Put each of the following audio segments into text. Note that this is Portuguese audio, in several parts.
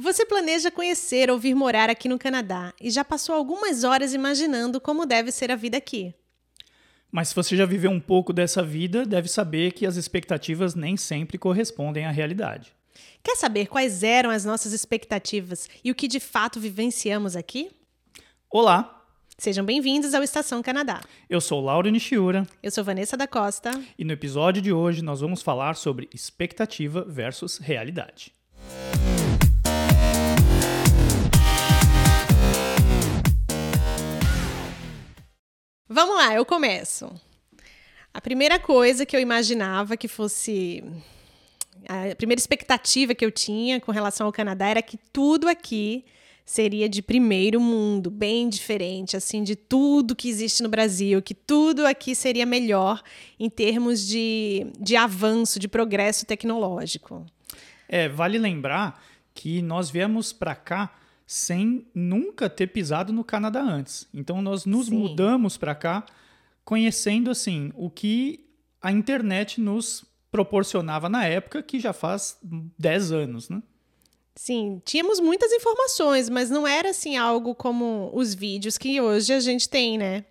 Você planeja conhecer ou vir morar aqui no Canadá e já passou algumas horas imaginando como deve ser a vida aqui. Mas se você já viveu um pouco dessa vida, deve saber que as expectativas nem sempre correspondem à realidade. Quer saber quais eram as nossas expectativas e o que de fato vivenciamos aqui? Olá! Sejam bem-vindos ao Estação Canadá. Eu sou Lauro Nishiura. Eu sou Vanessa da Costa. E no episódio de hoje nós vamos falar sobre expectativa versus realidade. Vamos lá, eu começo. A primeira coisa que eu imaginava que fosse. A primeira expectativa que eu tinha com relação ao Canadá era que tudo aqui seria de primeiro mundo, bem diferente, assim, de tudo que existe no Brasil, que tudo aqui seria melhor em termos de, de avanço, de progresso tecnológico. É, vale lembrar que nós viemos para cá sem nunca ter pisado no Canadá antes. Então nós nos Sim. mudamos para cá conhecendo assim o que a internet nos proporcionava na época, que já faz 10 anos, né? Sim, tínhamos muitas informações, mas não era assim algo como os vídeos que hoje a gente tem, né?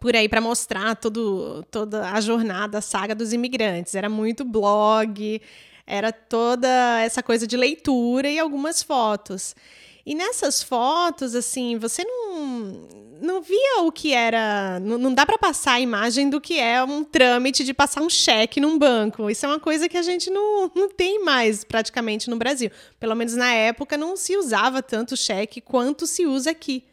Por aí para mostrar todo, toda a jornada, a saga dos imigrantes. Era muito blog, era toda essa coisa de leitura e algumas fotos. E nessas fotos, assim, você não, não via o que era. Não, não dá para passar a imagem do que é um trâmite de passar um cheque num banco. Isso é uma coisa que a gente não, não tem mais praticamente no Brasil. Pelo menos na época não se usava tanto cheque quanto se usa aqui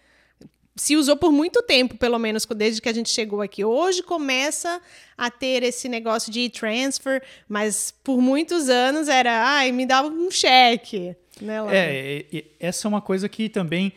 se usou por muito tempo, pelo menos desde que a gente chegou aqui. Hoje começa a ter esse negócio de e-transfer, mas por muitos anos era, ai, me dá um cheque. Né, é, essa é uma coisa que também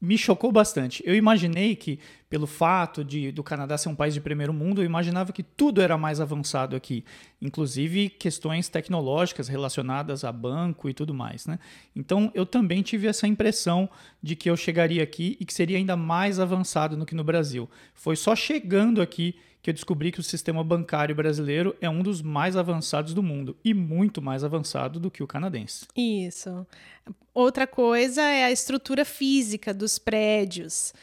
me chocou bastante. Eu imaginei que, pelo fato de do Canadá ser um país de primeiro mundo, eu imaginava que tudo era mais avançado aqui, inclusive questões tecnológicas relacionadas a banco e tudo mais, né? Então, eu também tive essa impressão de que eu chegaria aqui e que seria ainda mais avançado do que no Brasil. Foi só chegando aqui que eu descobri que o sistema bancário brasileiro é um dos mais avançados do mundo e muito mais avançado do que o canadense. Isso. Outra coisa é a estrutura física dos prédios.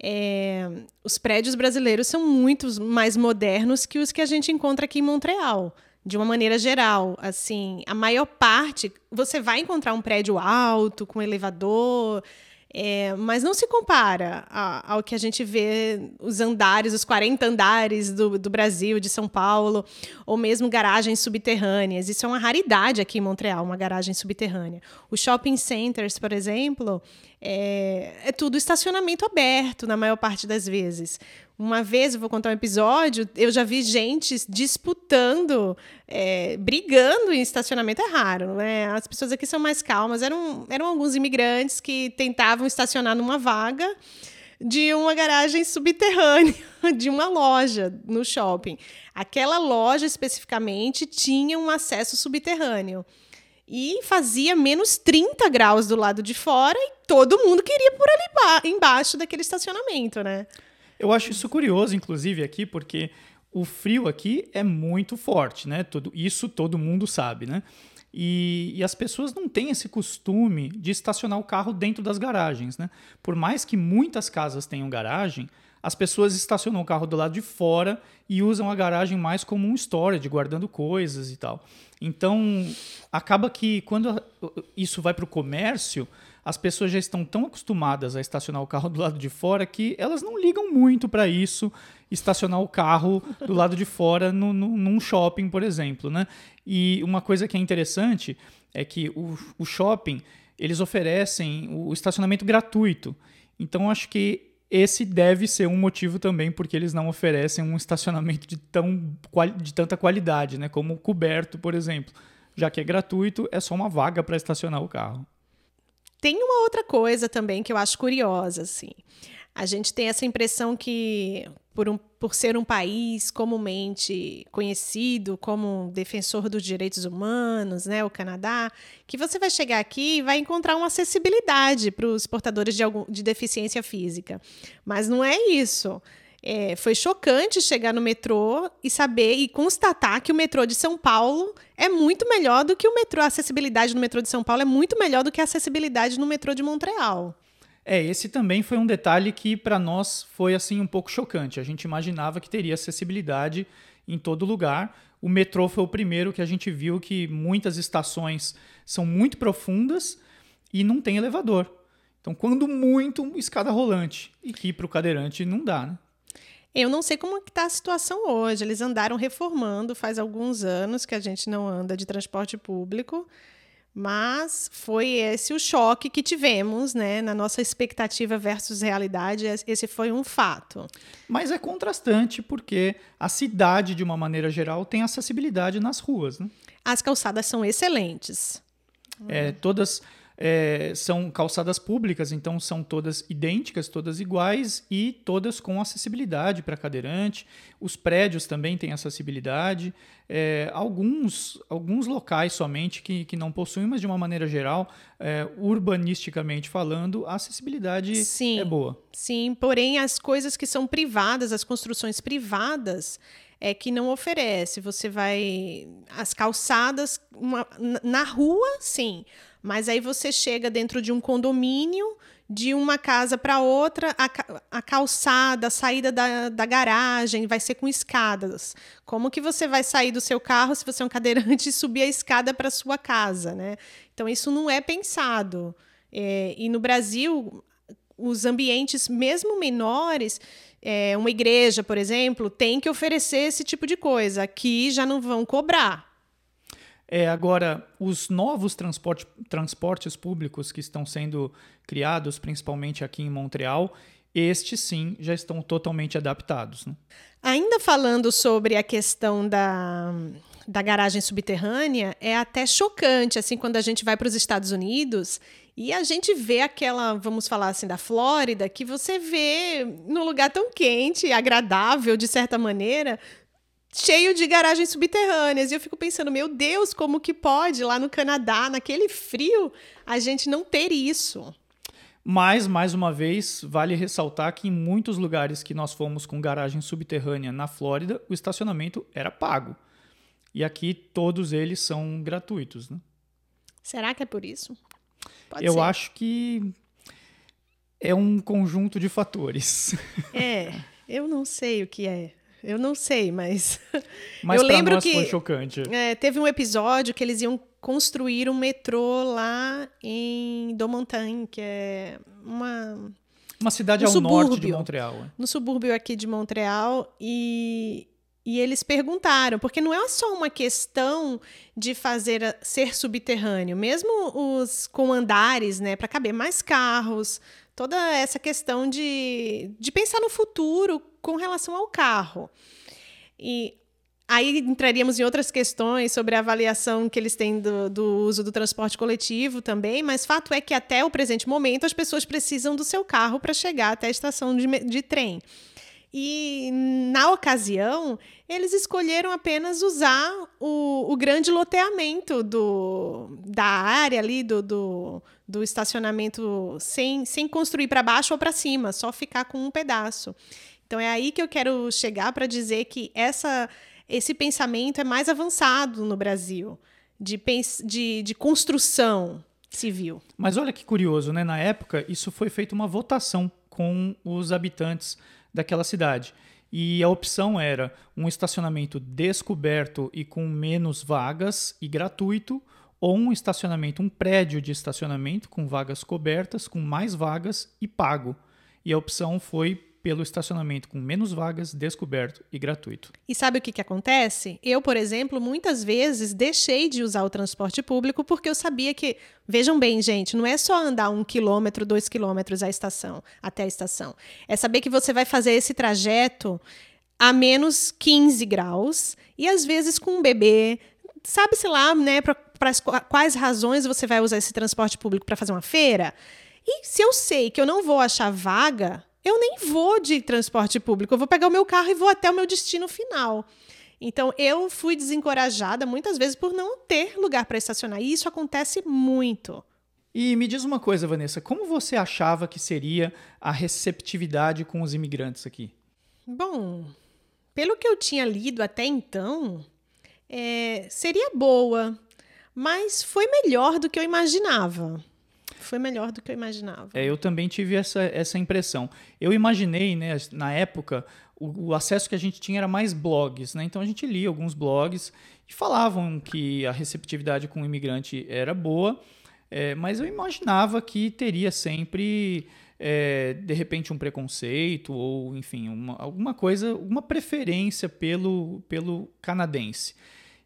É, os prédios brasileiros são muito mais modernos que os que a gente encontra aqui em Montreal, de uma maneira geral. Assim, a maior parte, você vai encontrar um prédio alto, com elevador, é, mas não se compara a, ao que a gente vê os andares, os 40 andares do, do Brasil, de São Paulo, ou mesmo garagens subterrâneas. Isso é uma raridade aqui em Montreal, uma garagem subterrânea. Os shopping centers, por exemplo, é, é tudo estacionamento aberto na maior parte das vezes. Uma vez, eu vou contar um episódio, eu já vi gente disputando, é, brigando em estacionamento. É raro, né? As pessoas aqui são mais calmas. Eram, eram alguns imigrantes que tentavam estacionar numa vaga de uma garagem subterrânea de uma loja no shopping. Aquela loja especificamente tinha um acesso subterrâneo e fazia menos 30 graus do lado de fora e todo mundo queria por ali embaixo daquele estacionamento, né? Eu acho isso curioso, inclusive, aqui, porque o frio aqui é muito forte, né? Tudo, isso todo mundo sabe, né? E, e, as pessoas não têm esse costume de estacionar o carro dentro das garagens, né? Por mais que muitas casas tenham garagem, as pessoas estacionam o carro do lado de fora e usam a garagem mais como um storage, guardando coisas e tal. Então, acaba que quando isso vai para o comércio, as pessoas já estão tão acostumadas a estacionar o carro do lado de fora que elas não ligam muito para isso, estacionar o carro do lado de fora no, no, num shopping, por exemplo. Né? E uma coisa que é interessante é que o, o shopping eles oferecem o estacionamento gratuito. Então, acho que esse deve ser um motivo também porque eles não oferecem um estacionamento de, tão, de tanta qualidade, né? como o coberto, por exemplo. Já que é gratuito, é só uma vaga para estacionar o carro. Tem uma outra coisa também que eu acho curiosa, assim. A gente tem essa impressão que, por, um, por ser um país comumente conhecido como defensor dos direitos humanos, né, o Canadá, que você vai chegar aqui e vai encontrar uma acessibilidade para os portadores de, algum, de deficiência física. Mas não é isso. É, foi chocante chegar no metrô e saber e constatar que o metrô de São Paulo é muito melhor do que o metrô. A acessibilidade no metrô de São Paulo é muito melhor do que a acessibilidade no metrô de Montreal. É, esse também foi um detalhe que para nós foi assim um pouco chocante. A gente imaginava que teria acessibilidade em todo lugar. O metrô foi o primeiro que a gente viu que muitas estações são muito profundas e não tem elevador. Então, quando muito, escada rolante. E que para o cadeirante não dá, né? Eu não sei como está a situação hoje. Eles andaram reformando faz alguns anos que a gente não anda de transporte público. Mas foi esse o choque que tivemos, né? Na nossa expectativa versus realidade, esse foi um fato. Mas é contrastante porque a cidade, de uma maneira geral, tem acessibilidade nas ruas, né? As calçadas são excelentes. É, todas é, são calçadas públicas, então são todas idênticas, todas iguais e todas com acessibilidade para cadeirante. Os prédios também têm acessibilidade. É, alguns, alguns locais somente que, que não possuem, mas de uma maneira geral, é, urbanisticamente falando, a acessibilidade sim, é boa. Sim, porém as coisas que são privadas, as construções privadas, é que não oferece. Você vai. As calçadas, uma, na rua, sim. Mas aí você chega dentro de um condomínio, de uma casa para outra, a, a, calçada, a saída da, da garagem vai ser com escadas. Como que você vai sair do seu carro se você é um cadeirante e subir a escada para sua casa, né? Então isso não é pensado. É, e no Brasil, os ambientes, mesmo menores, é, uma igreja, por exemplo, tem que oferecer esse tipo de coisa. Aqui já não vão cobrar. É, agora, os novos transporte, transportes públicos que estão sendo criados, principalmente aqui em Montreal, estes sim já estão totalmente adaptados. Né? Ainda falando sobre a questão da, da garagem subterrânea, é até chocante assim quando a gente vai para os Estados Unidos e a gente vê aquela, vamos falar assim, da Flórida, que você vê num lugar tão quente, agradável de certa maneira, cheio de garagens subterrâneas. E eu fico pensando, meu Deus, como que pode lá no Canadá, naquele frio, a gente não ter isso? Mas, mais uma vez, vale ressaltar que em muitos lugares que nós fomos com garagem subterrânea na Flórida, o estacionamento era pago. E aqui todos eles são gratuitos. Né? Será que é por isso? Pode Eu ser. acho que é um conjunto de fatores. É, eu não sei o que é. Eu não sei, mas. Mas eu lembro nós que foi chocante. É, teve um episódio que eles iam construir um metrô lá em Domontagne, que é uma. Uma cidade um ao subúrbio, norte de Montreal. É. No subúrbio aqui de Montreal. E, e eles perguntaram, porque não é só uma questão de fazer ser subterrâneo, mesmo os com andares, né, para caber mais carros, toda essa questão de, de pensar no futuro com relação ao carro. E aí entraríamos em outras questões sobre a avaliação que eles têm do, do, uso do transporte coletivo também, mas fato é que até o presente momento as pessoas precisam do seu carro para chegar até a estação de, de trem. E na ocasião, eles escolheram apenas usar o, o grande loteamento do, da área ali, do, do, do estacionamento, sem, sem construir para baixo ou para cima, só ficar com um pedaço. Então é aí que eu quero chegar para dizer que essa, esse pensamento é mais avançado no Brasil, de, de, de construção civil. Mas olha que curioso, né? Na época, isso foi feito uma votação com os habitantes daquela cidade. E a opção era um estacionamento descoberto e com menos vagas e gratuito, ou um estacionamento, um prédio de estacionamento com vagas cobertas, com mais vagas e pago. E a opção foi pelo estacionamento com menos vagas, descoberto e gratuito. E sabe o que, que acontece? Eu, por exemplo, muitas vezes deixei de usar o transporte público porque eu sabia que, vejam bem, gente, não é só andar um quilômetro, dois quilômetros à estação, até a estação. É saber que você vai fazer esse trajeto a menos 15 graus e às vezes com um bebê, sabe-se lá, né, para quais razões você vai usar esse transporte público para fazer uma feira? E se eu sei que eu não vou achar vaga, eu nem vou de transporte público, eu vou pegar o meu carro e vou até o meu destino final. Então, eu fui desencorajada muitas vezes por não ter lugar para estacionar. E isso acontece muito. E me diz uma coisa, Vanessa, como você achava que seria a receptividade com os imigrantes aqui? Bom, pelo que eu tinha lido até então, é, seria boa, mas foi melhor do que eu imaginava. Foi melhor do que eu imaginava. É, eu também tive essa, essa impressão. Eu imaginei, né, na época, o, o, acesso que a gente tinha era mais blogs, né? Então a gente lia alguns blogs e falavam que a receptividade com o imigrante era boa, é, mas eu imaginava que teria sempre é, de repente um preconceito ou enfim uma, alguma coisa, uma preferência pelo, pelo canadense.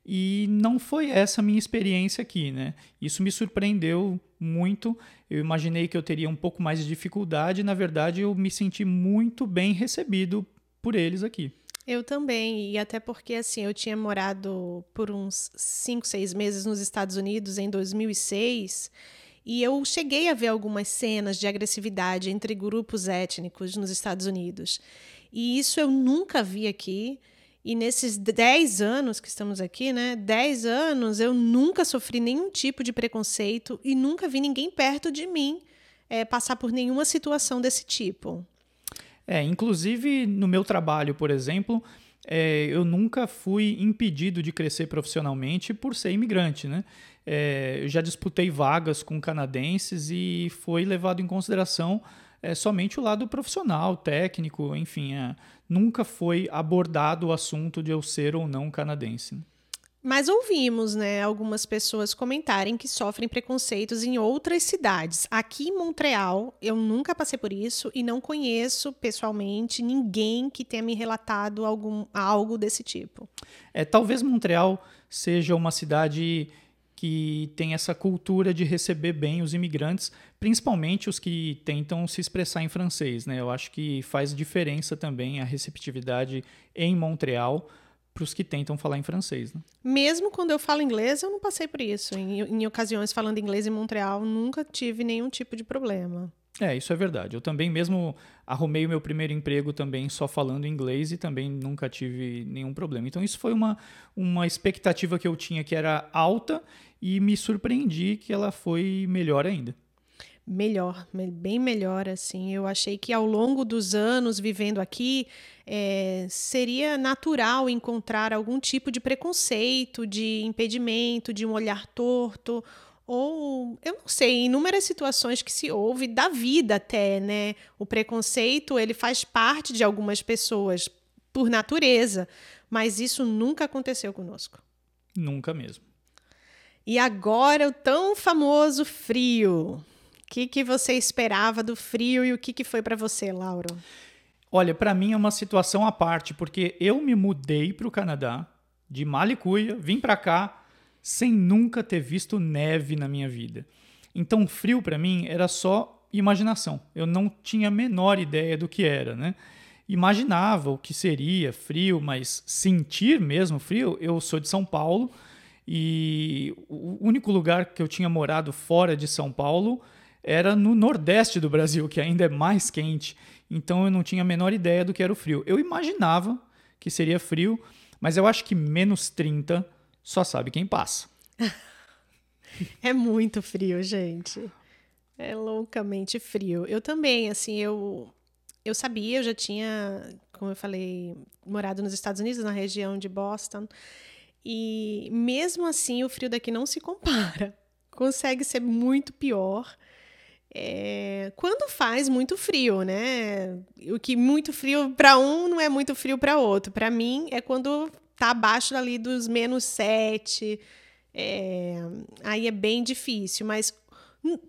E não foi essa a minha experiência aqui, né? Isso me surpreendeu muito. Eu imaginei que eu teria um pouco mais de dificuldade, na verdade eu me senti muito bem recebido por eles aqui. Eu também, e até porque assim, eu tinha morado por uns 5, 6 meses nos Estados Unidos em 2006, e eu cheguei a ver algumas cenas de agressividade entre grupos étnicos nos Estados Unidos. E isso eu nunca vi aqui. E nesses 10 anos que estamos aqui, né? 10 anos, eu nunca sofri nenhum tipo de preconceito e nunca vi ninguém perto de mim é, passar por nenhuma situação desse tipo. É, inclusive no meu trabalho, por exemplo, é, eu nunca fui impedido de crescer profissionalmente por ser imigrante, né? É, eu já disputei vagas com canadenses e foi levado em consideração é, somente o lado profissional, técnico, enfim, é, nunca foi abordado o assunto de eu ser ou não canadense. Né? Mas ouvimos, né, algumas pessoas comentarem que sofrem preconceitos em outras cidades. Aqui em Montreal, eu nunca passei por isso e não conheço pessoalmente ninguém que tenha me relatado algum algo desse tipo. É, talvez Montreal seja uma cidade que tem essa cultura de receber bem os imigrantes, principalmente os que tentam se expressar em francês, né? Eu acho que faz diferença também a receptividade em Montreal para os que tentam falar em francês. Né? Mesmo quando eu falo inglês, eu não passei por isso. Em, em ocasiões falando inglês em Montreal, nunca tive nenhum tipo de problema. É, isso é verdade. Eu também mesmo arrumei o meu primeiro emprego também só falando inglês e também nunca tive nenhum problema. Então isso foi uma, uma expectativa que eu tinha que era alta e me surpreendi que ela foi melhor ainda melhor, bem melhor, assim. Eu achei que ao longo dos anos vivendo aqui, é, seria natural encontrar algum tipo de preconceito, de impedimento, de um olhar torto, ou eu não sei, inúmeras situações que se ouve da vida até, né? O preconceito, ele faz parte de algumas pessoas por natureza, mas isso nunca aconteceu conosco. Nunca mesmo. E agora o tão famoso frio. O que, que você esperava do frio e o que, que foi para você, Lauro? Olha, para mim é uma situação à parte, porque eu me mudei para o Canadá de Malicuia, vim para cá sem nunca ter visto neve na minha vida. Então, frio para mim era só imaginação. Eu não tinha a menor ideia do que era, né? Imaginava o que seria frio, mas sentir mesmo frio, eu sou de São Paulo e o único lugar que eu tinha morado fora de São Paulo era no nordeste do Brasil, que ainda é mais quente. Então eu não tinha a menor ideia do que era o frio. Eu imaginava que seria frio, mas eu acho que menos 30 só sabe quem passa. é muito frio, gente. É loucamente frio. Eu também, assim, eu eu sabia, eu já tinha, como eu falei, morado nos Estados Unidos, na região de Boston. E mesmo assim, o frio daqui não se compara. Consegue ser muito pior é, quando faz muito frio, né? O que muito frio para um não é muito frio para outro. Para mim é quando tá abaixo ali dos menos 7. É, aí é bem difícil, mas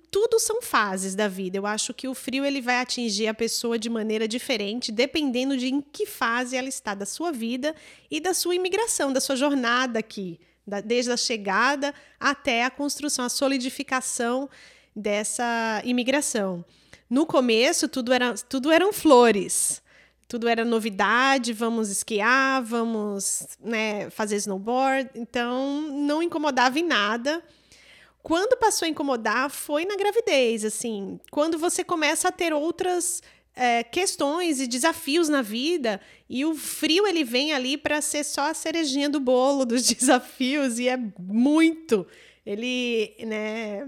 tudo são fases da vida. Eu acho que o frio ele vai atingir a pessoa de maneira diferente, dependendo de em que fase ela está da sua vida e da sua imigração, da sua jornada aqui, da, desde a chegada até a construção, a solidificação dessa imigração. No começo, tudo, era, tudo eram flores. Tudo era novidade, vamos esquiar, vamos né, fazer snowboard. Então, não incomodava em nada. Quando passou a incomodar foi na gravidez, assim. Quando você começa a ter outras é, questões e desafios na vida e o frio ele vem ali para ser só a cerejinha do bolo dos desafios e é muito ele né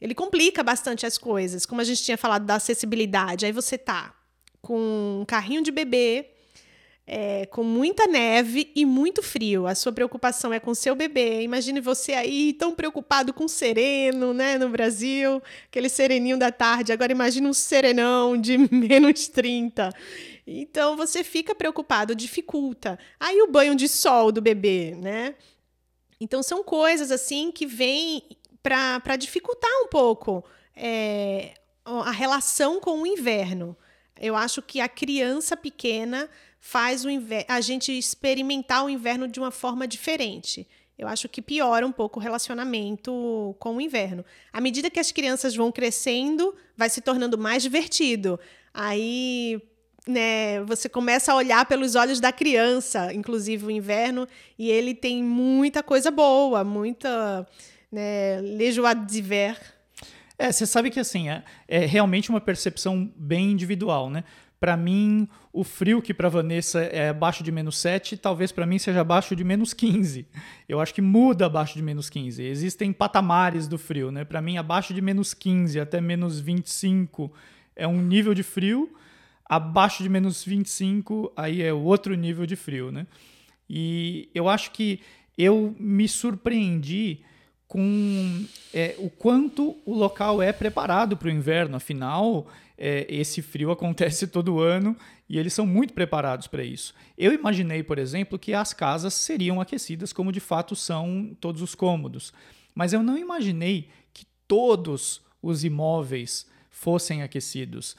ele complica bastante as coisas, como a gente tinha falado da acessibilidade. Aí você tá com um carrinho de bebê, é, com muita neve e muito frio. A sua preocupação é com seu bebê. Imagine você aí tão preocupado com sereno, né, no Brasil, aquele sereninho da tarde. Agora imagine um serenão de menos 30. Então você fica preocupado, dificulta. Aí o banho de sol do bebê, né? Então são coisas assim que vêm para dificultar um pouco é, a relação com o inverno. Eu acho que a criança pequena faz o a gente experimentar o inverno de uma forma diferente. Eu acho que piora um pouco o relacionamento com o inverno. À medida que as crianças vão crescendo, vai se tornando mais divertido. Aí, né, você começa a olhar pelos olhos da criança, inclusive o inverno, e ele tem muita coisa boa, muita né, les joies d'hiver. É, você sabe que assim, é, é realmente uma percepção bem individual, né? Para mim, o frio que para Vanessa é abaixo de menos 7, talvez para mim seja abaixo de menos 15. Eu acho que muda abaixo de menos 15. Existem patamares do frio, né? Para mim, abaixo de menos 15 até menos 25 é um nível de frio, abaixo de menos 25 aí é outro nível de frio, né? E eu acho que eu me surpreendi com é, o quanto o local é preparado para o inverno. Afinal, é, esse frio acontece todo ano e eles são muito preparados para isso. Eu imaginei, por exemplo, que as casas seriam aquecidas, como de fato são todos os cômodos. Mas eu não imaginei que todos os imóveis fossem aquecidos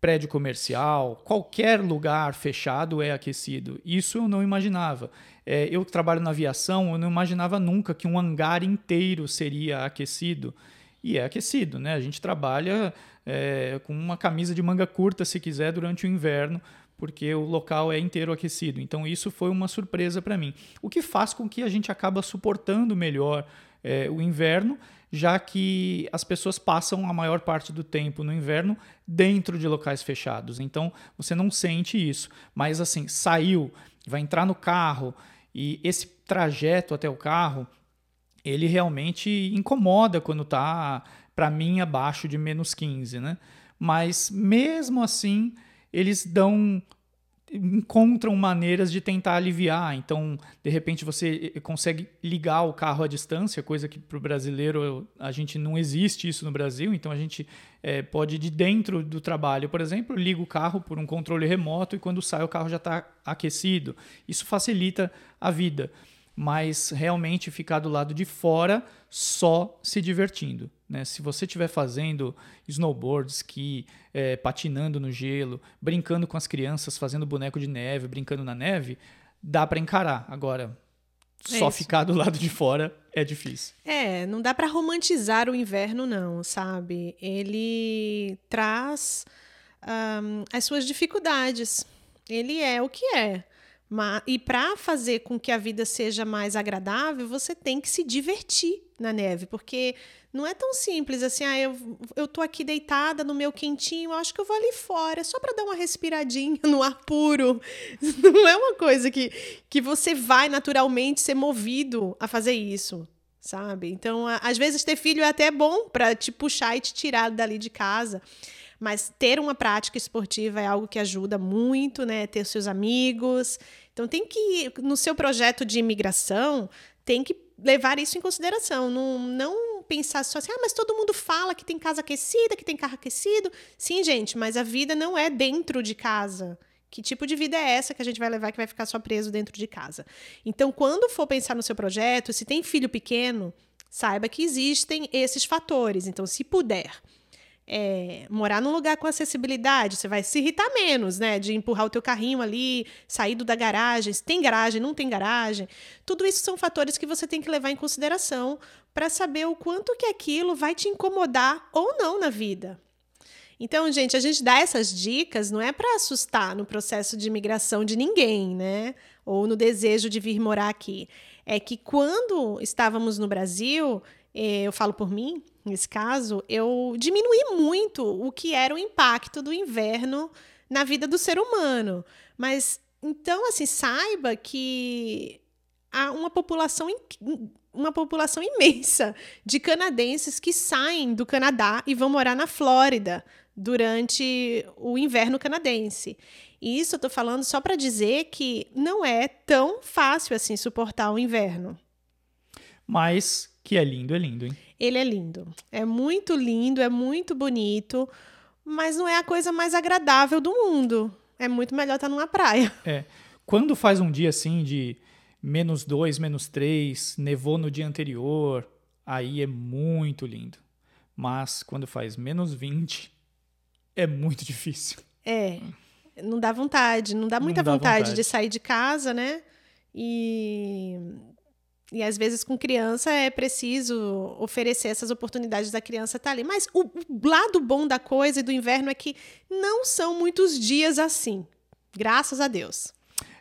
prédio comercial, qualquer lugar fechado é aquecido. Isso eu não imaginava. É, eu que trabalho na aviação, eu não imaginava nunca que um hangar inteiro seria aquecido. E é aquecido, né? A gente trabalha é, com uma camisa de manga curta, se quiser, durante o inverno, porque o local é inteiro aquecido. Então isso foi uma surpresa para mim. O que faz com que a gente acaba suportando melhor é, o inverno já que as pessoas passam a maior parte do tempo no inverno dentro de locais fechados. Então você não sente isso. Mas assim, saiu, vai entrar no carro e esse trajeto até o carro, ele realmente incomoda quando está, para mim, abaixo de menos 15, né? Mas mesmo assim, eles dão encontram maneiras de tentar aliviar. Então, de repente, você eh, consegue ligar o carro à distância, coisa que para o brasileiro a gente não existe isso no Brasil. Então, a gente é, pode, de dentro do trabalho, por exemplo, liga o carro por um controle remoto e quando sai o carro já está aquecido. Isso facilita a vida mas realmente ficar do lado de fora só se divertindo. Né? Se você estiver fazendo snowboard, ski, é, patinando no gelo, brincando com as crianças, fazendo boneco de neve, brincando na neve, dá para encarar. Agora, é só ficar do lado de fora é difícil. É, não dá para romantizar o inverno, não, sabe? Ele traz um, as suas dificuldades. Ele é o que é. Mas, e para fazer com que a vida seja mais agradável, você tem que se divertir na neve, porque não é tão simples assim, ah, eu, eu tô aqui deitada no meu quentinho, acho que eu vou ali fora, só para dar uma respiradinha no ar puro. Não é uma coisa que, que você vai naturalmente ser movido a fazer isso, sabe? Então, a, às vezes ter filho é até bom para te puxar e te tirar dali de casa. Mas ter uma prática esportiva é algo que ajuda muito, né? Ter seus amigos. Então tem que, no seu projeto de imigração, tem que levar isso em consideração. Não, não pensar só assim, ah, mas todo mundo fala que tem casa aquecida, que tem carro aquecido. Sim, gente, mas a vida não é dentro de casa. Que tipo de vida é essa que a gente vai levar que vai ficar só preso dentro de casa? Então, quando for pensar no seu projeto, se tem filho pequeno, saiba que existem esses fatores. Então, se puder é, morar num lugar com acessibilidade, você vai se irritar menos, né? De empurrar o teu carrinho ali, saído da garagem, se tem garagem, não tem garagem. Tudo isso são fatores que você tem que levar em consideração para saber o quanto que aquilo vai te incomodar ou não na vida. Então, gente, a gente dá essas dicas não é para assustar no processo de imigração de ninguém, né? Ou no desejo de vir morar aqui. É que quando estávamos no Brasil, eu falo por mim, nesse caso, eu diminuí muito o que era o impacto do inverno na vida do ser humano. Mas então, assim, saiba que há uma população uma população imensa de canadenses que saem do Canadá e vão morar na Flórida durante o inverno canadense. E isso eu estou falando só para dizer que não é tão fácil assim suportar o inverno. Mas que é lindo, é lindo, hein? Ele é lindo. É muito lindo, é muito bonito, mas não é a coisa mais agradável do mundo. É muito melhor estar numa praia. É. Quando faz um dia assim de menos dois, menos três, nevou no dia anterior, aí é muito lindo. Mas quando faz menos 20, é muito difícil. É. Não dá vontade, não dá muita Não dá vontade, vontade. de sair de casa, né? E, e às vezes com criança é preciso oferecer essas oportunidades da criança estar ali. Mas o, lado bom da coisa e do inverno é que não são muitos dias assim. Graças a Deus.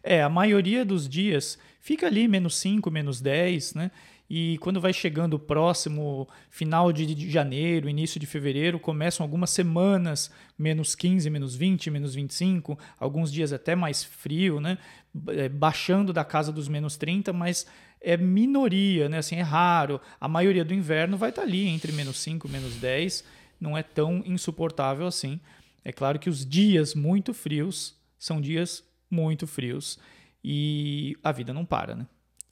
É, a maioria dos dias fica ali menos 5, menos 10, né? E quando vai chegando o próximo final de, de janeiro, início de fevereiro, começam algumas semanas menos 15, menos 20, menos 25, alguns dias até mais frio, né? É, Baixando da casa dos menos 30, mas é minoria, né? Assim, é raro. A maioria do inverno vai estar ali entre menos 5 e menos 10, não é tão insuportável assim. É claro que os dias muito frios são dias muito frios e a vida não para, né?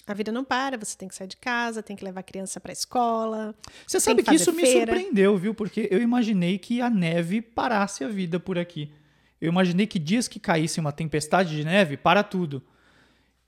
A vida não para, você tem que sair de casa, tem que levar a criança para a escola. Você sabe que que isso fazer me feira. surpreendeu, viu? Porque eu imaginei que a neve parasse a vida por aqui. Eu imaginei que dias que caísse uma tempestade de neve, para tudo.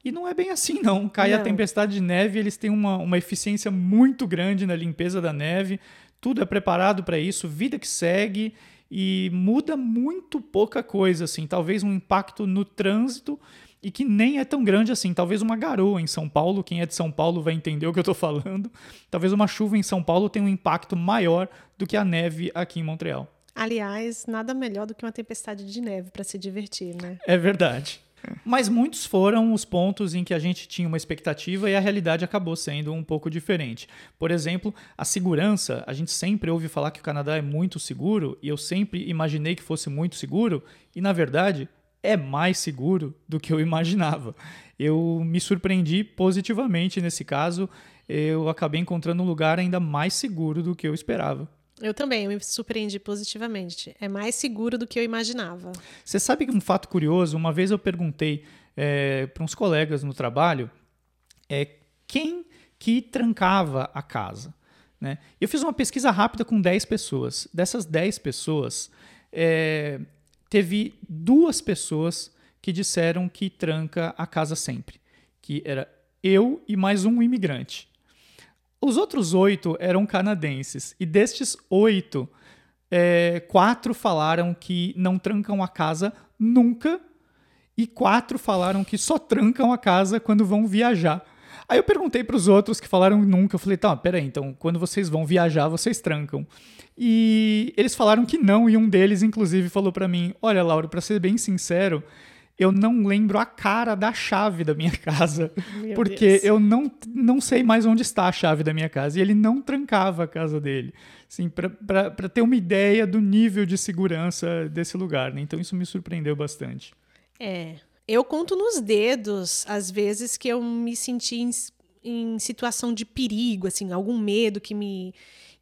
E não é bem assim, não. Cai a Não. tempestade de neve, eles têm uma, uma eficiência muito grande na limpeza da neve. Tudo é preparado para isso, vida que segue e muda muito pouca coisa, assim. Talvez um impacto no trânsito e que nem é tão grande assim. Talvez uma garoa em São Paulo, quem é de São Paulo vai entender o que eu estou falando. Talvez uma chuva em São Paulo tenha um impacto maior do que a neve aqui em Montreal. Aliás, nada melhor do que uma tempestade de neve para se divertir, né? É verdade. Mas muitos foram os pontos em que a gente tinha uma expectativa e a realidade acabou sendo um pouco diferente. Por exemplo, a segurança. A gente sempre ouve falar que o Canadá é muito seguro e eu sempre imaginei que fosse muito seguro e, na verdade, é mais seguro do que eu imaginava. Eu me surpreendi positivamente nesse caso. Eu acabei encontrando um lugar ainda mais seguro do que eu esperava. Eu também, eu me surpreendi positivamente. É mais seguro do que eu imaginava. Você sabe que um fato curioso, uma vez eu perguntei para uns colegas no trabalho é, quem que trancava a casa. Né? Eu fiz uma pesquisa rápida com 10 pessoas. Dessas 10 pessoas, é, teve duas pessoas que disseram que tranca a casa sempre. Que era eu e mais um imigrante. Os outros oito eram canadenses. E destes oito, é, quatro falaram que não trancam a casa nunca. E quatro falaram que só trancam a casa quando vão viajar. Aí eu perguntei para os outros que falaram nunca. Eu falei, tá, peraí, então quando vocês vão viajar, vocês trancam. E eles falaram que não. E um deles, inclusive, falou para mim: Olha, Laura, para ser bem sincero, eu não lembro a cara da chave da minha casa. Meu porque Deus. eu não, não sei mais onde está a chave da minha casa. E ele não trancava a casa dele. Assim, para ter uma ideia do nível de segurança desse lugar. Né? Então isso me surpreendeu bastante. É. Eu conto nos dedos as vezes que eu me senti em, em situação de perigo, assim, algum medo que me.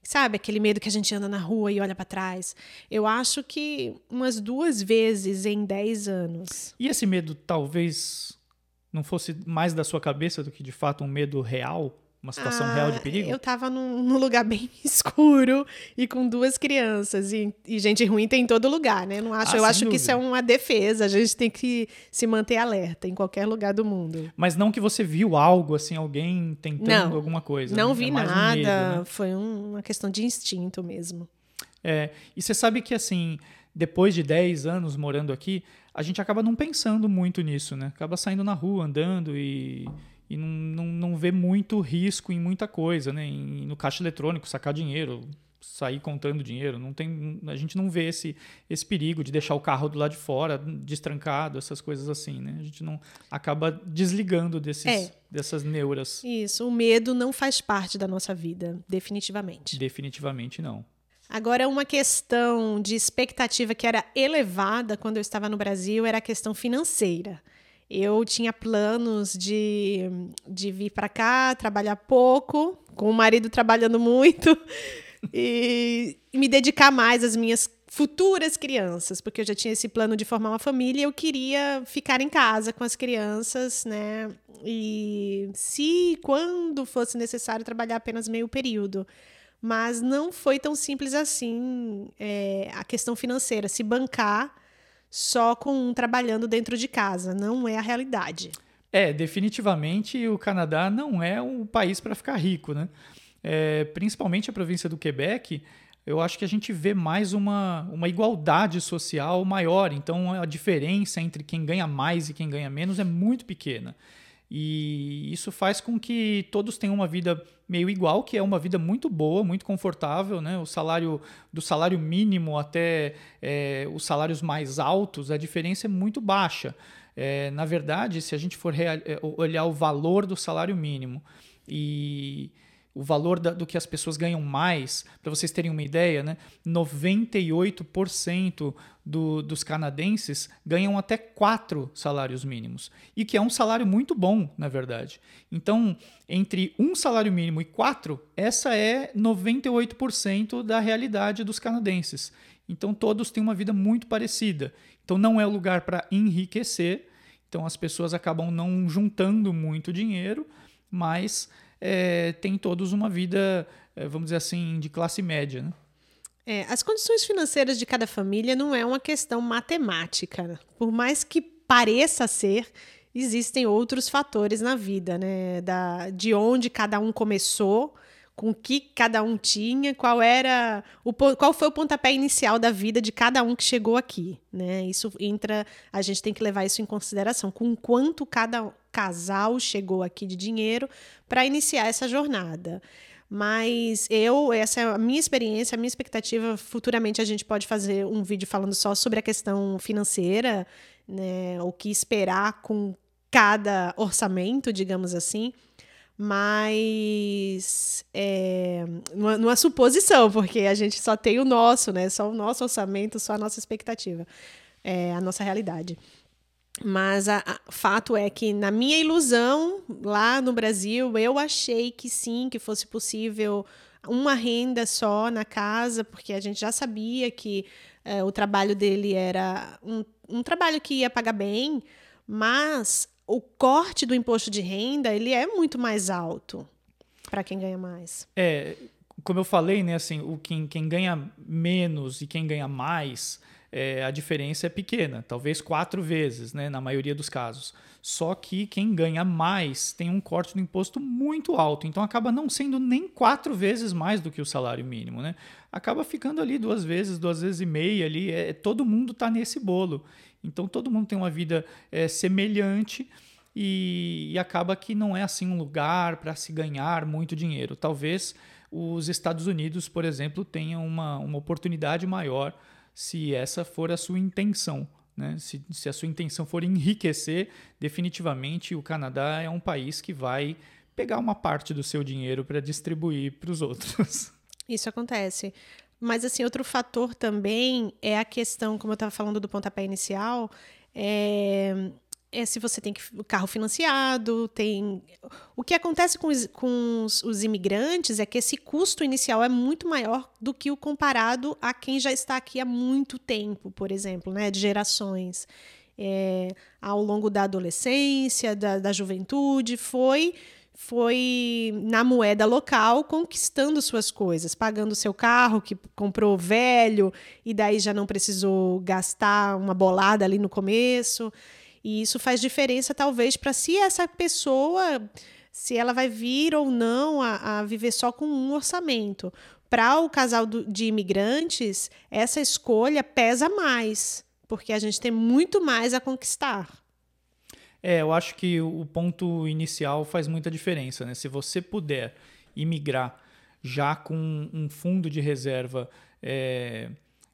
Sabe, aquele medo que a gente anda na rua e olha para trás. Eu acho que umas duas vezes em 10 anos. E esse medo talvez não fosse mais da sua cabeça do que de fato um medo real? Uma situação Ah, real de perigo? Eu tava num, num lugar bem escuro e com duas crianças. E, e gente ruim tem em todo lugar, né? Não acho, Ah, eu acho que isso é dúvida. uma defesa. A gente tem que se manter alerta em qualquer lugar do mundo. Mas não que você viu algo, assim, alguém tentando Não, alguma coisa. Não né? vi É mais um nada. medo, né? Foi um- uma questão de instinto mesmo. É, e você sabe que, assim, depois de 10 anos morando aqui, a gente acaba não pensando muito nisso, né? Acaba saindo na rua, andando e, e não, não, não vê muito risco em muita coisa, né? Em- no caixa eletrônico, sacar dinheiro, sair contando dinheiro. Não tem, a gente não vê esse, esse perigo de deixar o carro do lado de fora, destrancado, essas coisas assim, né? A gente não acaba desligando desses, É. dessas neuras. Isso, o medo não faz parte da nossa vida, definitivamente. Definitivamente não. Agora, uma questão de expectativa que era elevada quando eu estava no Brasil era a questão financeira. Eu tinha planos de, de vir para cá, trabalhar pouco, com o marido trabalhando muito, e me dedicar mais às minhas futuras crianças, porque eu já tinha esse plano de formar uma família e eu queria ficar em casa com as crianças, né? E se quando fosse necessário trabalhar apenas meio período. Mas não foi tão simples assim é, a questão financeira, se bancar só com um trabalhando dentro de casa. Não é a realidade. É, definitivamente o Canadá não é um país para ficar rico, né? É, principalmente a província do Quebec, eu acho que a gente vê mais uma, uma igualdade social maior. Então a diferença entre quem ganha mais e quem ganha menos é muito pequena. E isso faz com que todos tenham uma vida meio igual, que é uma vida muito boa, muito confortável, né? O salário do salário mínimo até é, os salários mais altos, a diferença é muito baixa. É, na verdade, se a gente for é, olhar o valor do salário mínimo e o valor da, do que as pessoas ganham mais, para vocês terem uma ideia, né? 98% do, dos canadenses ganham até quatro salários mínimos, e que é um salário muito bom, na verdade. Então, entre um salário mínimo e quatro, essa é 98% da realidade dos canadenses. Então, todos têm uma vida muito parecida. Então, não é lugar para enriquecer. Então, as pessoas acabam não juntando muito dinheiro, mas é, têm todos uma vida, é, vamos dizer assim, de classe média. Né? É, as condições financeiras de cada família não é uma questão matemática. Por mais que pareça ser, existem outros fatores na vida, né? Da, de onde cada um começou, com o que cada um tinha, qual era o qual foi o pontapé inicial da vida de cada um que chegou aqui, né? Isso entra, a gente tem que levar isso em consideração, com quanto cada casal chegou aqui de dinheiro para iniciar essa jornada. Mas eu, essa é a minha experiência, a minha expectativa. Futuramente a gente pode fazer um vídeo falando só sobre a questão financeira, né? O que esperar com cada orçamento, digamos assim mas é, numa, suposição, porque a gente só tem o nosso, né? Só o nosso orçamento, só a nossa expectativa, é, a nossa realidade. Mas o fato é que, na minha ilusão, lá no Brasil, eu achei que sim, que fosse possível uma renda só na casa, porque a gente já sabia que é, o trabalho dele era um, um trabalho que ia pagar bem, mas o corte do imposto de renda ele é muito mais alto para quem ganha mais. É, como eu falei, né, assim, o quem, quem ganha menos e quem ganha mais, é, a diferença é pequena, talvez quatro vezes, né, na maioria dos casos. Só que quem ganha mais tem um corte do imposto muito alto, então acaba não sendo nem quatro vezes mais do que o salário mínimo, né? Acaba ficando ali duas vezes, duas vezes e meia ali. É, todo mundo está nesse bolo. Então todo mundo tem uma vida é, semelhante e, e, acaba que não é assim um lugar para se ganhar muito dinheiro. Talvez os Estados Unidos, por exemplo, tenham uma, uma oportunidade maior se essa for a sua intenção. Né? Se, se a sua intenção for enriquecer, definitivamente o Canadá é um país que vai pegar uma parte do seu dinheiro para distribuir para os outros. Isso acontece. Mas, assim, outro fator também é a questão, como eu estava falando do pontapé inicial, é, é se você tem o carro financiado, tem... O que acontece com, os, com os, os, imigrantes é que esse custo inicial é muito maior do que o comparado a quem já está aqui há muito tempo, por exemplo, né, de gerações. É, ao longo da adolescência, da, da juventude, foi foi na moeda local conquistando suas coisas, pagando seu carro que comprou velho e daí já não precisou gastar uma bolada ali no começo. E isso faz diferença talvez para se essa pessoa se ela vai vir ou não a, a viver só com um orçamento. Para o casal do, de imigrantes, essa escolha pesa mais, porque a gente tem muito mais a conquistar. É, eu acho que o ponto inicial faz muita diferença, né? Se você puder imigrar já com um fundo de reserva é,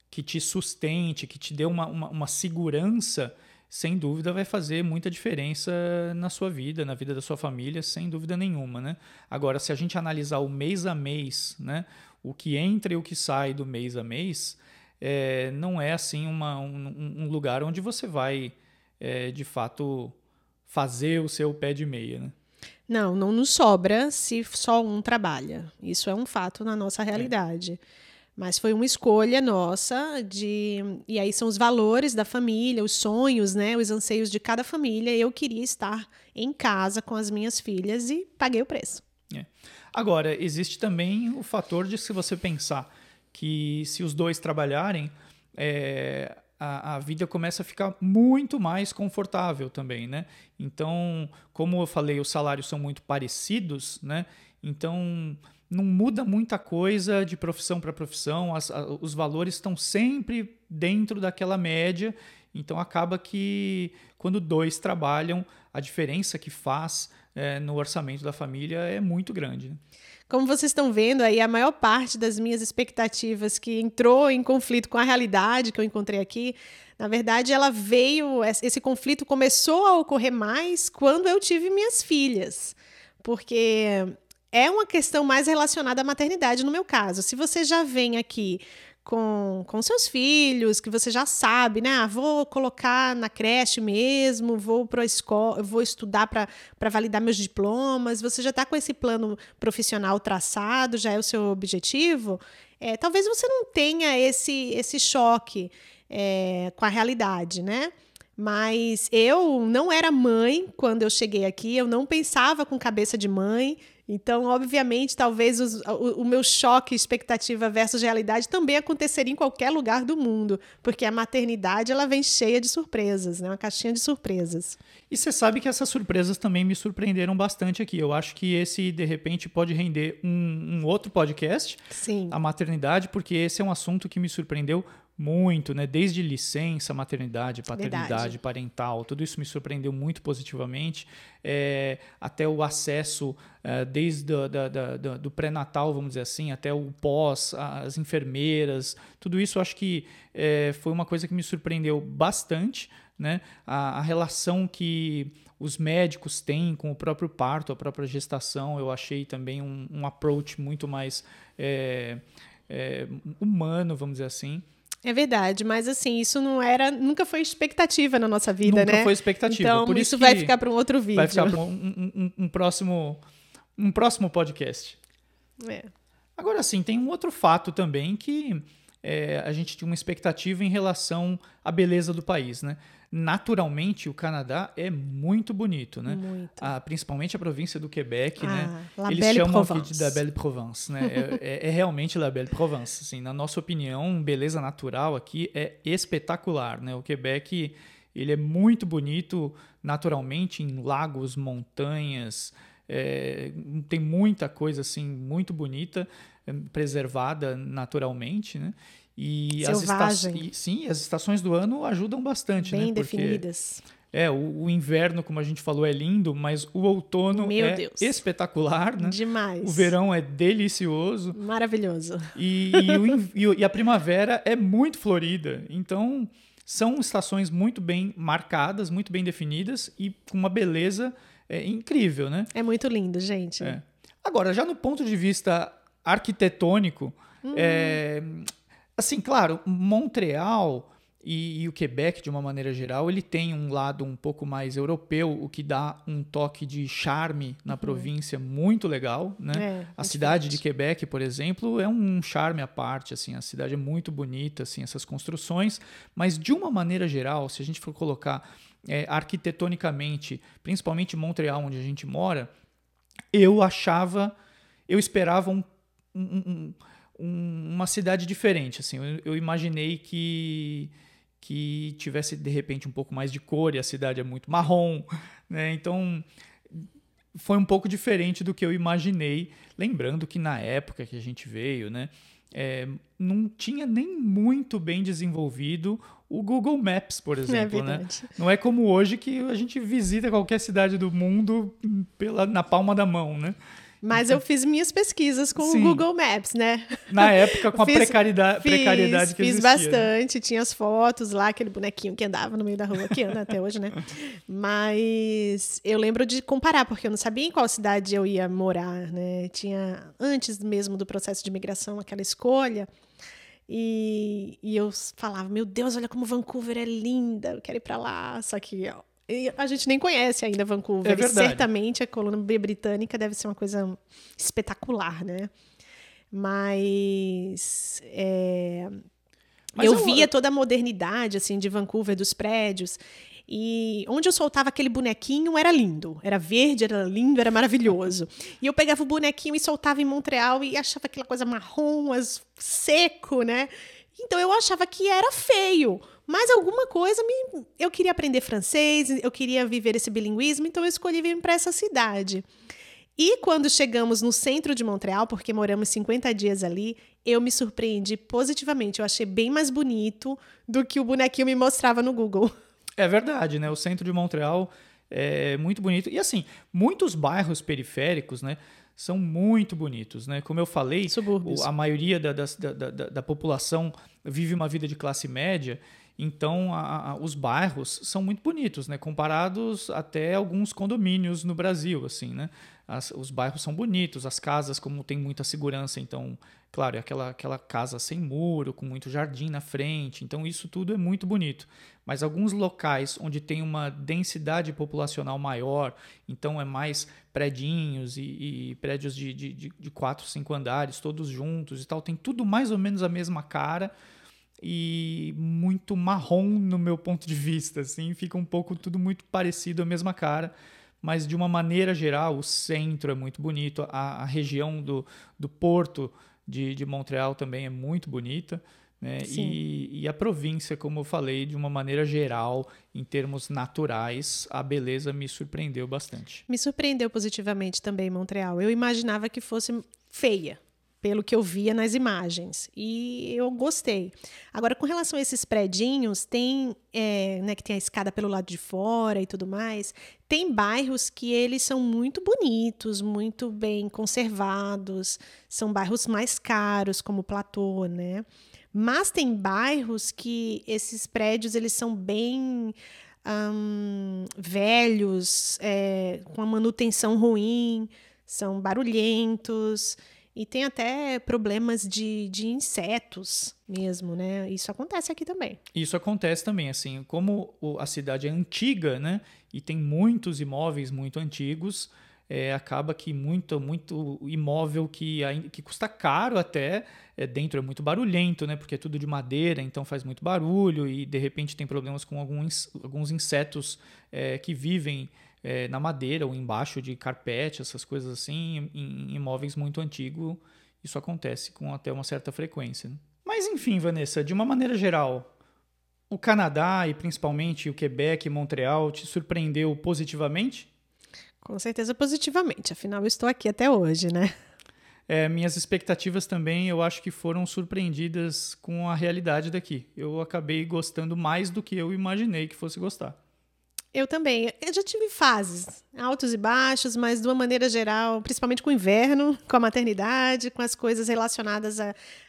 que te sustente, que te dê uma, uma, uma, segurança, sem dúvida vai fazer muita diferença na sua vida, na vida da sua família, sem dúvida nenhuma, né? Agora, se a gente analisar o mês a mês, né? O que entra e o que sai do mês a mês, é, não é assim uma, um, um lugar onde você vai, é, de fato fazer o seu pé de meia, né? Não, não nos sobra se só um trabalha. Isso é um fato na nossa realidade. É. Mas foi uma escolha nossa de. E aí são os valores da família, os sonhos, né? Os anseios de cada família. Eu queria estar em casa com as minhas filhas e paguei o preço. É. Agora, existe também o fator de se você pensar que se os dois trabalharem, é, a, a, vida começa a ficar muito mais confortável também, né? Então, como eu falei, os salários são muito parecidos, né? Então, não muda muita coisa de profissão para profissão, as, a, os valores estão sempre dentro daquela média, então acaba que quando dois trabalham, a diferença que faz é, no orçamento da família é muito grande. Né? Como vocês estão vendo aí, a maior parte das minhas expectativas que entrou em conflito com a realidade que eu encontrei aqui, na verdade, ela veio, esse conflito começou a ocorrer mais quando eu tive minhas filhas. Porque é uma questão mais relacionada à maternidade, no meu caso. Se você já vem aqui com, com seus filhos, que você já sabe, né? Ah, vou colocar na creche mesmo, vou para a escola, vou estudar para validar meus diplomas, você já está com esse plano profissional traçado, já é o seu objetivo. É, talvez você não tenha esse, esse choque é, com a realidade, né? Mas eu não era mãe quando eu cheguei aqui, eu não pensava com cabeça de mãe, então, obviamente, talvez os, o, o, meu choque, expectativa versus realidade também aconteceria em qualquer lugar do mundo, porque a maternidade ela vem cheia de surpresas, né? Uma caixinha de surpresas. E você sabe que essas surpresas também me surpreenderam bastante aqui. Eu acho que esse, de repente, pode render um, um outro podcast, Sim. a maternidade, porque esse é um assunto que me surpreendeu muito, né? Desde licença, maternidade, paternidade, Verdade. parental, tudo isso me surpreendeu muito positivamente. É, até o acesso, é, desde do, da, da, do pré-natal, vamos dizer assim, até o pós, as enfermeiras, tudo isso acho que é, foi uma coisa que me surpreendeu bastante, né? A, a relação que os médicos têm com o próprio parto, a própria gestação, eu achei também um, um approach muito mais é, é, humano, vamos dizer assim. É verdade, mas assim, isso não era, nunca foi expectativa na nossa vida, nunca né? Nunca foi expectativa. Então, Por isso, isso vai ficar para um outro vídeo. Vai ficar para um, um, um, próximo, um próximo podcast. É. Agora sim, tem um outro fato também que é, a gente tinha uma expectativa em relação à beleza do país, né? naturalmente o Canadá é muito bonito, né? Muito. Ah, principalmente a província do Quebec, né? ah, né? La Eles Belle chamam Provence. de da Belle Provence, né? é, é, é, realmente La Belle Provence. Assim, na nossa opinião, beleza natural aqui é espetacular, né? O Quebec ele é muito bonito naturalmente em lagos, montanhas, é, tem muita coisa assim muito bonita preservada naturalmente, né? E as e, sim, as estações do ano ajudam bastante, Bem né? Porque, definidas. É, o, o, inverno, como a gente falou, é lindo, mas o outono Meu é Deus. espetacular, né? Demais. O verão é delicioso. Maravilhoso. E, e, o, e a primavera é muito florida. Então, são estações muito bem marcadas, muito bem definidas e com uma beleza é, incrível, né? É muito lindo, gente. É. Agora, já no ponto de vista arquitetônico, hum. é, Assim, claro, Montreal e, e, o Quebec, de uma maneira geral, ele tem um lado um pouco mais europeu, o que dá um toque de charme na uhum. província muito legal, né? É, a cidade de Quebec, por exemplo, é um charme à parte, assim, a cidade é muito bonita, assim, essas construções, mas de uma maneira geral, se a gente for colocar é, arquitetonicamente, principalmente Montreal, onde a gente mora, eu achava, eu esperava um, um, um um, uma cidade diferente. Assim, eu, eu, imaginei que que tivesse de repente um pouco mais de cor e a cidade é muito marrom, né? Então foi um pouco diferente do que eu imaginei. Lembrando que na época que a gente veio, né, é, não tinha nem muito bem desenvolvido o Google Maps, por exemplo, é né? Não é como hoje que a gente visita qualquer cidade do mundo pela, na palma da mão, né? Mas eu fiz minhas pesquisas com Sim. o Google Maps, né? Na época, com a fiz, precariedade, fiz, precariedade que fiz existia. Fiz bastante, né? tinha as fotos lá, aquele bonequinho que andava no meio da rua, que anda até hoje, né? Mas eu lembro de comparar, porque eu não sabia em qual cidade eu ia morar, né? Tinha, antes mesmo do processo de imigração, aquela escolha. E, e eu falava, meu Deus, olha como Vancouver é linda, eu quero ir para lá. Só que ó, a gente nem conhece ainda Vancouver. É verdade. certamente a Colômbia Britânica deve ser uma coisa espetacular, né? Mas, é, Mas eu, eu via toda a modernidade assim de Vancouver, dos prédios. E onde eu soltava aquele bonequinho era lindo. Era verde, era lindo, era maravilhoso. E eu pegava o bonequinho e soltava em Montreal e achava aquela coisa marrom, seco, né? Então eu achava que era feio. Mas alguma coisa me. Eu queria aprender francês, eu queria viver esse bilinguismo, então eu escolhi vir para essa cidade. E quando chegamos no centro de Montreal, porque moramos 50 dias ali, eu me surpreendi positivamente. Eu achei bem mais bonito do que o bonequinho me mostrava no Google. É verdade, né? O centro de Montreal é muito bonito. E assim, muitos bairros periféricos, né? São muito bonitos, né? Como eu falei, Subúrbios. a maioria da, da, da, da, população vive uma vida de classe média, então a, a, os bairros são muito bonitos, né? Comparados até alguns condomínios no Brasil, assim, né? As, os bairros são bonitos, as casas, como tem muita segurança, então Claro, é aquela, aquela casa sem muro, com muito jardim na frente, então isso tudo é muito bonito. Mas alguns locais onde tem uma densidade populacional maior, então é mais predinhos e, e prédios de, de, de quatro, cinco andares, todos juntos e tal, tem tudo mais ou menos a mesma cara e muito marrom no meu ponto de vista, assim, fica um pouco tudo muito parecido, a mesma cara mas de uma maneira geral, o centro é muito bonito, a, a região do, do porto de, de Montreal também é muito bonita. Né? E, e, a província, como eu falei, de uma maneira geral, em termos naturais, a beleza me surpreendeu bastante. Me surpreendeu positivamente também Montreal. Eu imaginava que fosse feia, pelo que eu via nas imagens. E eu gostei. Agora, com relação a esses predinhos, tem, é, né, que tem a escada pelo lado de fora e tudo mais, tem bairros que eles são muito bonitos, muito bem conservados, são bairros mais caros, como o Platô, né? Mas tem bairros que esses prédios eles são bem hum, velhos, é, com a manutenção ruim, são barulhentos. E tem até problemas de, de insetos mesmo, né? Isso acontece aqui também. Isso acontece também, assim, como a cidade é antiga, né? E tem muitos imóveis muito antigos, é, acaba que muito, muito imóvel que, que custa caro até, é, dentro é muito barulhento, né? Porque é tudo de madeira, então faz muito barulho e de repente tem problemas com alguns, alguns insetos é, que vivem é, na madeira ou embaixo de carpete, essas coisas assim, em, imóveis muito antigos, isso acontece com até uma certa frequência. Né? Mas enfim, Vanessa, de uma maneira geral, o Canadá e principalmente o Quebec e Montreal te surpreendeu positivamente? Com certeza positivamente, afinal eu estou aqui até hoje, né? É, minhas expectativas também eu acho que foram surpreendidas com a realidade daqui. Eu acabei gostando mais do que eu imaginei que fosse gostar. Eu também. Eu já tive fases, altos e baixos, mas de uma maneira geral, principalmente com o inverno, com a maternidade, com as coisas relacionadas a,